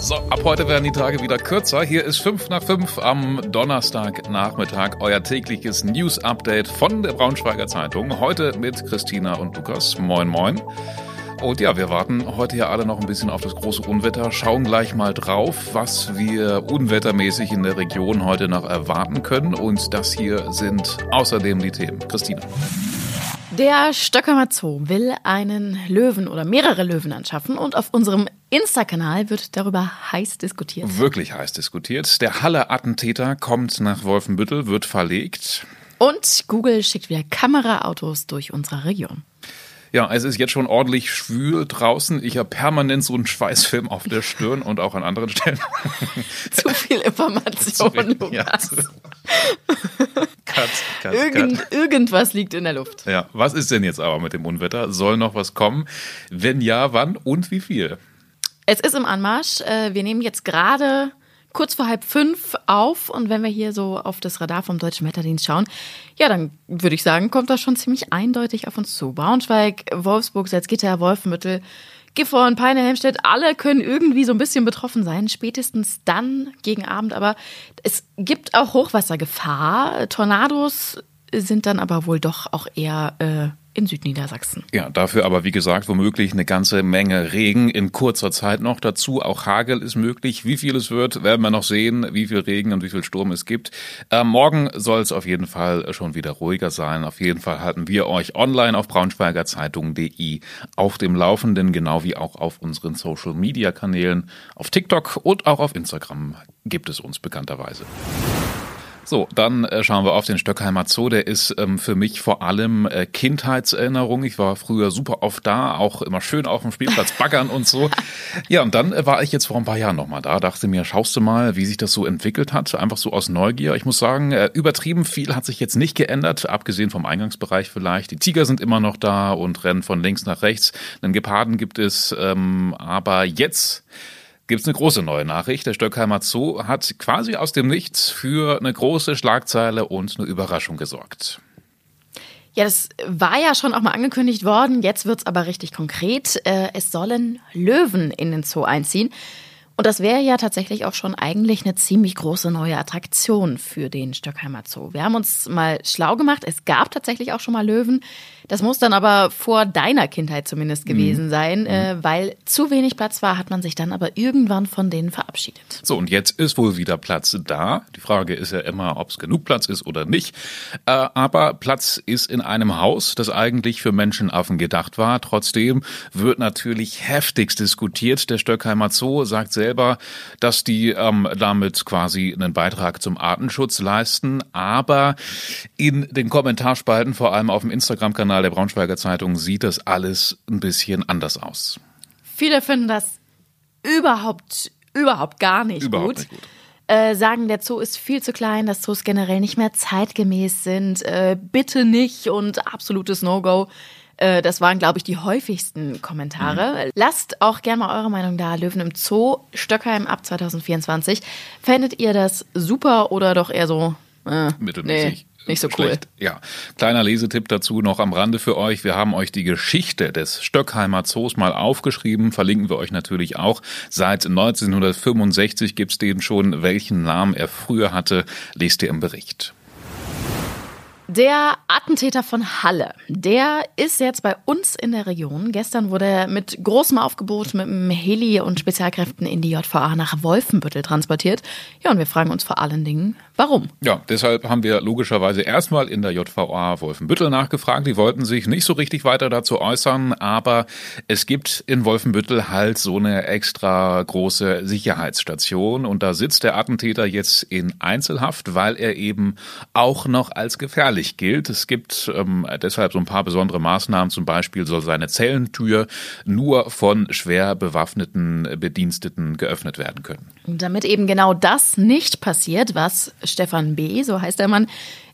So, ab heute werden die Tage wieder kürzer. Hier ist 5 nach 5 am Donnerstagnachmittag, euer tägliches News-Update von der Braunschweiger Zeitung. Heute mit Christina und Lukas. Moin, moin. Und ja, wir warten heute ja alle noch ein bisschen auf das große Unwetter, schauen gleich mal drauf, was wir unwettermäßig in der Region heute noch erwarten können. Und das hier sind außerdem die Themen. Christina. Der Stöckermer Zoo will einen Löwen oder mehrere Löwen anschaffen und auf unserem Insta-Kanal wird darüber heiß diskutiert. Wirklich heiß diskutiert. Der Halle-Attentäter kommt nach Wolfenbüttel, wird verlegt. Und Google schickt wieder Kameraautos durch unsere Region. Ja, es ist jetzt schon ordentlich schwül draußen. Ich habe permanent so einen Schweißfilm auf der Stirn und auch an anderen Stellen. Zu viel Information, Lukas. Ja, cut, cut, Irgend, cut. Irgendwas liegt in der Luft. Ja, was ist denn jetzt aber mit dem Unwetter? Soll noch was kommen? Wenn ja, wann und wie viel? Es ist im Anmarsch. Äh, wir nehmen jetzt gerade kurz vor halb fünf auf und wenn wir hier so auf das Radar vom Deutschen Wetterdienst schauen, ja, dann würde ich sagen, kommt das schon ziemlich eindeutig auf uns zu. Braunschweig, Wolfsburg, Salzgitter, Wolfenbüttel, Gifhorn, Peine, Helmstedt, alle können irgendwie so ein bisschen betroffen sein, spätestens dann gegen Abend. Aber es gibt auch Hochwassergefahr. Tornados sind dann aber wohl doch auch eher äh, in Südniedersachsen. Ja, dafür aber wie gesagt womöglich eine ganze Menge Regen in kurzer Zeit noch dazu. Auch Hagel ist möglich. Wie viel es wird, werden wir noch sehen, wie viel Regen und wie viel Sturm es gibt. Äh, morgen soll es auf jeden Fall schon wieder ruhiger sein. Auf jeden Fall halten wir euch online auf braunschweigerzeitung.de auf dem Laufenden, genau wie auch auf unseren Social Media Kanälen. Auf TikTok und auch auf Instagram gibt es uns bekannterweise. So, dann äh, schauen wir auf den Stöckheimer Zoo. Der ist ähm, für mich vor allem äh, Kindheitserinnerung. Ich war früher super oft da, auch immer schön auf dem Spielplatz baggern und so. Ja, und dann äh, war ich jetzt vor ein paar Jahren nochmal da. Dachte mir, schaust du mal, wie sich das so entwickelt hat. Einfach so aus Neugier. Ich muss sagen, äh, übertrieben viel hat sich jetzt nicht geändert, abgesehen vom Eingangsbereich vielleicht. Die Tiger sind immer noch da und rennen von links nach rechts. Einen Geparden gibt es, ähm, aber jetzt gibt es eine große neue Nachricht. Der Stöckheimer Zoo hat quasi aus dem Nichts für eine große Schlagzeile und eine Überraschung gesorgt. Ja, das war ja schon auch mal angekündigt worden. Jetzt wird es aber richtig konkret. Äh, es sollen Löwen in den Zoo einziehen. Und das wäre ja tatsächlich auch schon eigentlich eine ziemlich große neue Attraktion für den Stöckheimer Zoo. Wir haben uns mal schlau gemacht. Es gab tatsächlich auch schon mal Löwen. Das muss dann aber vor deiner Kindheit zumindest gewesen mhm. sein, äh, mhm. weil zu wenig Platz war, hat man sich dann aber irgendwann von denen verabschiedet. So, und jetzt ist wohl wieder Platz da. Die Frage ist ja immer, ob es genug Platz ist oder nicht. Äh, aber Platz ist in einem Haus, das eigentlich für Menschenaffen gedacht war. Trotzdem wird natürlich heftigst diskutiert. Der Stöckheimer Zoo sagt selber, dass die ähm, damit quasi einen Beitrag zum Artenschutz leisten. Aber in den Kommentarspalten, vor allem auf dem Instagram-Kanal, Kanal der Braunschweiger Zeitung sieht das alles ein bisschen anders aus. Viele finden das überhaupt, überhaupt gar nicht überhaupt gut. Nicht gut. Äh, sagen, der Zoo ist viel zu klein, dass Zoos generell nicht mehr zeitgemäß sind, äh, bitte nicht und absolutes No-Go. Äh, das waren, glaube ich, die häufigsten Kommentare. Mhm. Lasst auch gerne mal eure Meinung da. Löwen im Zoo, Stöckheim ab 2024. Fändet ihr das super oder doch eher so äh, mittelmäßig? Nee nicht so cool. Schlecht. Ja, kleiner Lesetipp dazu noch am Rande für euch. Wir haben euch die Geschichte des Stöckheimer Zoos mal aufgeschrieben, verlinken wir euch natürlich auch. Seit 1965 gibt's den schon. Welchen Namen er früher hatte, lest ihr im Bericht. Der Attentäter von Halle, der ist jetzt bei uns in der Region. Gestern wurde er mit großem Aufgebot mit dem Heli und Spezialkräften in die JVA nach Wolfenbüttel transportiert. Ja, und wir fragen uns vor allen Dingen, warum? Ja, deshalb haben wir logischerweise erstmal in der JVA Wolfenbüttel nachgefragt. Die wollten sich nicht so richtig weiter dazu äußern, aber es gibt in Wolfenbüttel halt so eine extra große Sicherheitsstation und da sitzt der Attentäter jetzt in Einzelhaft, weil er eben auch noch als gefährlich gilt. Es gibt ähm, deshalb so ein paar besondere Maßnahmen. Zum Beispiel soll seine Zellentür nur von schwer bewaffneten Bediensteten geöffnet werden können. Damit eben genau das nicht passiert, was Stefan B., so heißt der Mann,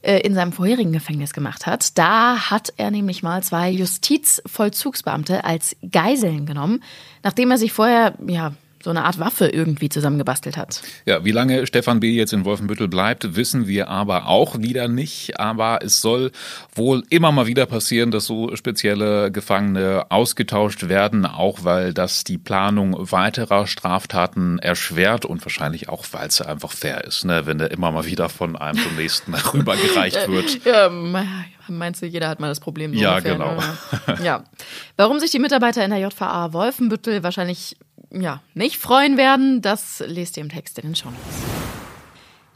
äh, in seinem vorherigen Gefängnis gemacht hat. Da hat er nämlich mal zwei Justizvollzugsbeamte als Geiseln genommen, nachdem er sich vorher, ja, so eine Art Waffe irgendwie zusammengebastelt hat. Ja, wie lange Stefan B. jetzt in Wolfenbüttel bleibt, wissen wir aber auch wieder nicht. Aber es soll wohl immer mal wieder passieren, dass so spezielle Gefangene ausgetauscht werden, auch weil das die Planung weiterer Straftaten erschwert und wahrscheinlich auch, weil es einfach fair ist, ne? wenn der immer mal wieder von einem zum nächsten rübergereicht wird. Ja, meinst du, jeder hat mal das Problem? So ja, ungefähr, genau. Ne? Ja. Warum sich die Mitarbeiter in der JVA Wolfenbüttel wahrscheinlich ja, nicht freuen werden, das lest ihr im Text in den Show Notes.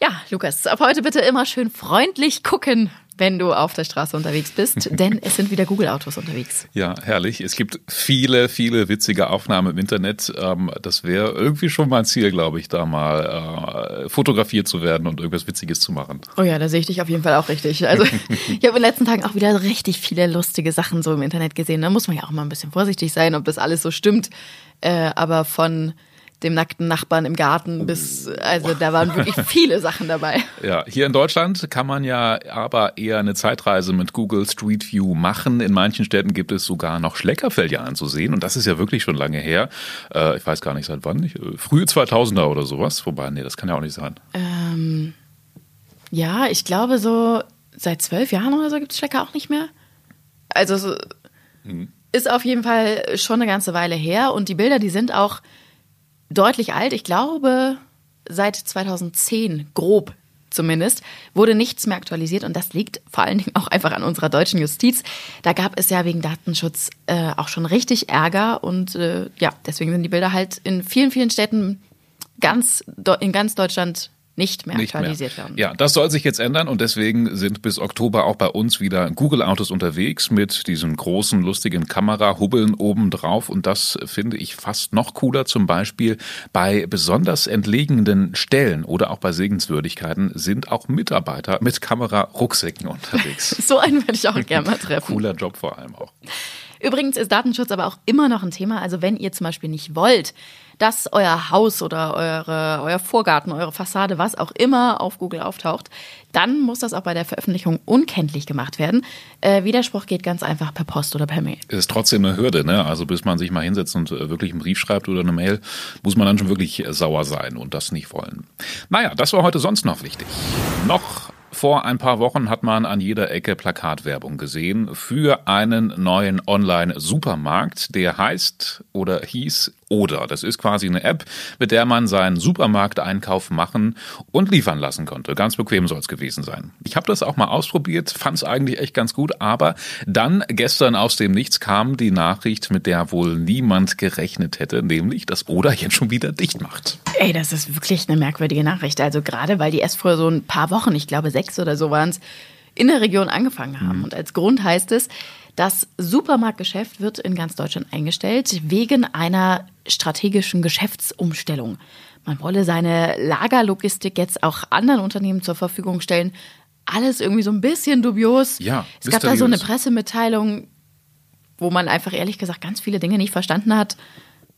Ja, Lukas, ab heute bitte immer schön freundlich gucken, wenn du auf der Straße unterwegs bist, denn es sind wieder Google-Autos unterwegs. Ja, herrlich. Es gibt viele, viele witzige Aufnahmen im Internet. Ähm, das wäre irgendwie schon mein Ziel, glaube ich, da mal äh, fotografiert zu werden und irgendwas Witziges zu machen. Oh ja, da sehe ich dich auf jeden Fall auch richtig. Also ich habe in den letzten Tagen auch wieder richtig viele lustige Sachen so im Internet gesehen. Da muss man ja auch mal ein bisschen vorsichtig sein, ob das alles so stimmt. Äh, aber von dem nackten Nachbarn im Garten bis, also da waren wirklich viele Sachen dabei. Ja, hier in Deutschland kann man ja aber eher eine Zeitreise mit Google Street View machen. In manchen Städten gibt es sogar noch Schleckerfelder anzusehen und das ist ja wirklich schon lange her. Äh, ich weiß gar nicht seit wann, ich, äh, frühe 2000er oder sowas. Wobei, nee, das kann ja auch nicht sein. Ähm, ja, ich glaube so seit zwölf Jahren oder so gibt es Schlecker auch nicht mehr. Also so, hm. Ist auf jeden Fall schon eine ganze Weile her und die Bilder, die sind auch deutlich alt. Ich glaube, seit 2010, grob zumindest, wurde nichts mehr aktualisiert und das liegt vor allen Dingen auch einfach an unserer deutschen Justiz. Da gab es ja wegen Datenschutz äh, auch schon richtig Ärger und äh, ja, deswegen sind die Bilder halt in vielen, vielen Städten ganz, in ganz Deutschland nicht mehr nicht aktualisiert mehr. werden. Ja, das soll sich jetzt ändern und deswegen sind bis Oktober auch bei uns wieder Google-Autos unterwegs mit diesen großen, lustigen Kamerahubbeln oben drauf und das finde ich fast noch cooler. Zum Beispiel bei besonders entlegenen Stellen oder auch bei Segenswürdigkeiten sind auch Mitarbeiter mit Kamerarucksäcken unterwegs. so einen werde ich auch gerne mal treffen. Cooler Job vor allem auch. Übrigens ist Datenschutz aber auch immer noch ein Thema. Also wenn ihr zum Beispiel nicht wollt, dass euer Haus oder eure, euer Vorgarten, eure Fassade, was auch immer auf Google auftaucht, dann muss das auch bei der Veröffentlichung unkenntlich gemacht werden. Äh, Widerspruch geht ganz einfach per Post oder per Mail. Ist trotzdem eine Hürde, ne? Also bis man sich mal hinsetzt und äh, wirklich einen Brief schreibt oder eine Mail, muss man dann schon wirklich sauer sein und das nicht wollen. Naja, das war heute sonst noch wichtig. Noch vor ein paar Wochen hat man an jeder Ecke Plakatwerbung gesehen für einen neuen Online-Supermarkt, der heißt oder hieß oder. Das ist quasi eine App, mit der man seinen Supermarkteinkauf machen und liefern lassen konnte. Ganz bequem soll es gewesen sein. Ich habe das auch mal ausprobiert, fand es eigentlich echt ganz gut, aber dann gestern aus dem Nichts kam die Nachricht, mit der wohl niemand gerechnet hätte, nämlich, dass Oder jetzt schon wieder dicht macht. Ey, das ist wirklich eine merkwürdige Nachricht. Also gerade, weil die erst vor so ein paar Wochen, ich glaube sechs oder so waren es, in der Region angefangen haben. Mhm. Und als Grund heißt es, das Supermarktgeschäft wird in ganz Deutschland eingestellt wegen einer strategischen Geschäftsumstellung. Man wolle seine Lagerlogistik jetzt auch anderen Unternehmen zur Verfügung stellen. Alles irgendwie so ein bisschen dubios. Ja, es mysteriös. gab da so eine Pressemitteilung, wo man einfach ehrlich gesagt ganz viele Dinge nicht verstanden hat.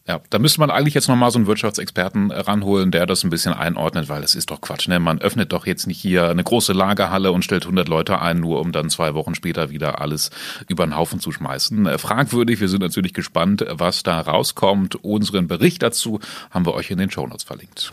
Ja, da müsste man eigentlich jetzt nochmal so einen Wirtschaftsexperten ranholen, der das ein bisschen einordnet, weil es ist doch Quatsch. Ne? Man öffnet doch jetzt nicht hier eine große Lagerhalle und stellt 100 Leute ein, nur um dann zwei Wochen später wieder alles über den Haufen zu schmeißen. Äh, fragwürdig, wir sind natürlich gespannt, was da rauskommt. Unseren Bericht dazu haben wir euch in den Shownotes verlinkt.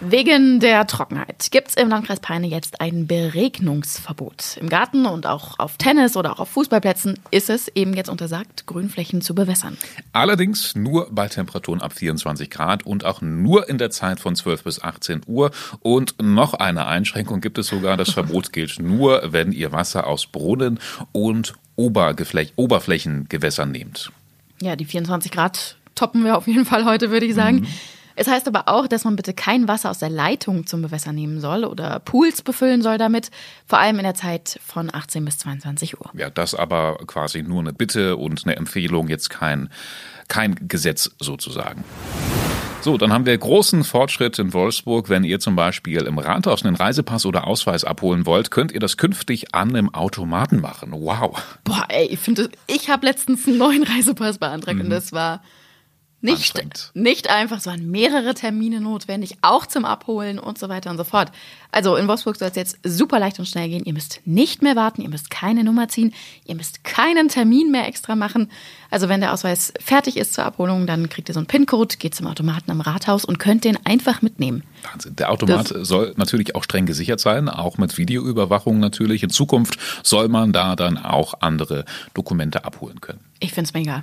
Wegen der Trockenheit gibt es im Landkreis Peine jetzt ein Beregnungsverbot. Im Garten und auch auf Tennis oder auch auf Fußballplätzen ist es eben jetzt untersagt, Grünflächen zu bewässern. Allerdings nur bei Temperaturen ab 24 Grad und auch nur in der Zeit von 12 bis 18 Uhr. Und noch eine Einschränkung gibt es sogar. Das Verbot gilt nur, wenn ihr Wasser aus Brunnen und Oberflächengewässern nehmt. Ja, die 24 Grad toppen wir auf jeden Fall heute, würde ich sagen. Mhm. Es heißt aber auch, dass man bitte kein Wasser aus der Leitung zum Bewässern nehmen soll oder Pools befüllen soll damit, vor allem in der Zeit von 18 bis 22 Uhr. Ja, das aber quasi nur eine Bitte und eine Empfehlung, jetzt kein, kein Gesetz sozusagen. So, dann haben wir großen Fortschritt in Wolfsburg. Wenn ihr zum Beispiel im Rathaus einen Reisepass oder Ausweis abholen wollt, könnt ihr das künftig an einem Automaten machen. Wow. Boah, ey, ich finde, ich habe letztens einen neuen Reisepass beantragt mhm. und das war nicht, nicht einfach, so an mehrere Termine notwendig, auch zum Abholen und so weiter und so fort. Also in Wolfsburg soll es jetzt super leicht und schnell gehen. Ihr müsst nicht mehr warten, ihr müsst keine Nummer ziehen, ihr müsst keinen Termin mehr extra machen. Also wenn der Ausweis fertig ist zur Abholung, dann kriegt ihr so einen PIN-Code, geht zum Automaten am Rathaus und könnt den einfach mitnehmen. Wahnsinn. Der Automat das soll natürlich auch streng gesichert sein, auch mit Videoüberwachung natürlich. In Zukunft soll man da dann auch andere Dokumente abholen können. Ich finde es mega.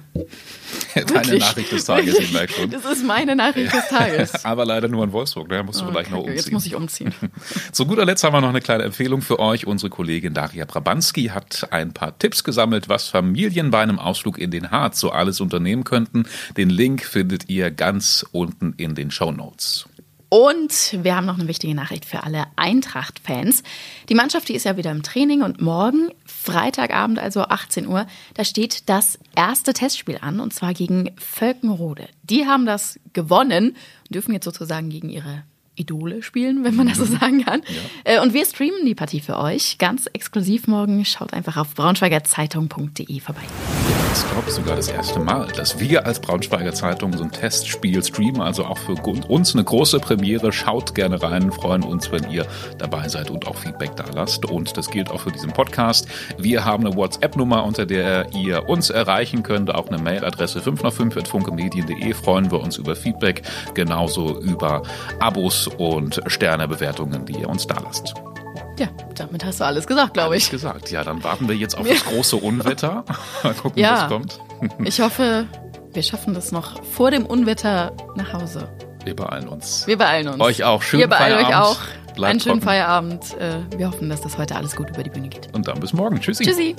Deine Wirklich? Nachricht des Tages, ich merke schon. Das ist meine Nachricht des Tages. Aber leider nur in Wolfsburg, da musst du oh, vielleicht noch umziehen. Jetzt muss ich umziehen. Zu guter Letzt haben wir noch eine kleine Empfehlung für euch. Unsere Kollegin Daria Brabanski hat ein paar Tipps gesammelt, was Familien bei einem Ausflug in den Harz so alles unternehmen könnten. Den Link findet ihr ganz unten in den Show Notes. Und wir haben noch eine wichtige Nachricht für alle Eintracht-Fans. Die Mannschaft, die ist ja wieder im Training und morgen, Freitagabend, also 18 Uhr, da steht das erste Testspiel an und zwar gegen Völkenrode. Die haben das gewonnen und dürfen jetzt sozusagen gegen ihre Idole spielen, wenn man das so mhm. sagen kann. Ja. Äh, und wir streamen die Partie für euch ganz exklusiv morgen. Schaut einfach auf braunschweigerzeitung.de vorbei. Das glaube ich, sogar das erste Mal, dass wir als Braunschweiger Zeitung so ein Testspiel streamen. Also auch für uns eine große Premiere. Schaut gerne rein, freuen uns, wenn ihr dabei seid und auch Feedback da lasst. Und das gilt auch für diesen Podcast. Wir haben eine WhatsApp-Nummer, unter der ihr uns erreichen könnt. Auch eine Mailadresse 505.funkemedien.de. Freuen wir uns über Feedback, genauso über Abos und Sternebewertungen, die ihr uns da lasst. Ja, damit hast du alles gesagt, glaube ich. Alles gesagt. Ja, dann warten wir jetzt auf das große Unwetter. Mal gucken, ja, was kommt. ich hoffe, wir schaffen das noch vor dem Unwetter nach Hause. Wir beeilen uns. Wir beeilen uns. Euch auch. Schönen wir beeilen Feierabend. euch auch. Bleibt Einen schönen trocken. Feierabend. Äh, wir hoffen, dass das heute alles gut über die Bühne geht. Und dann bis morgen. Tschüssi. Tschüssi.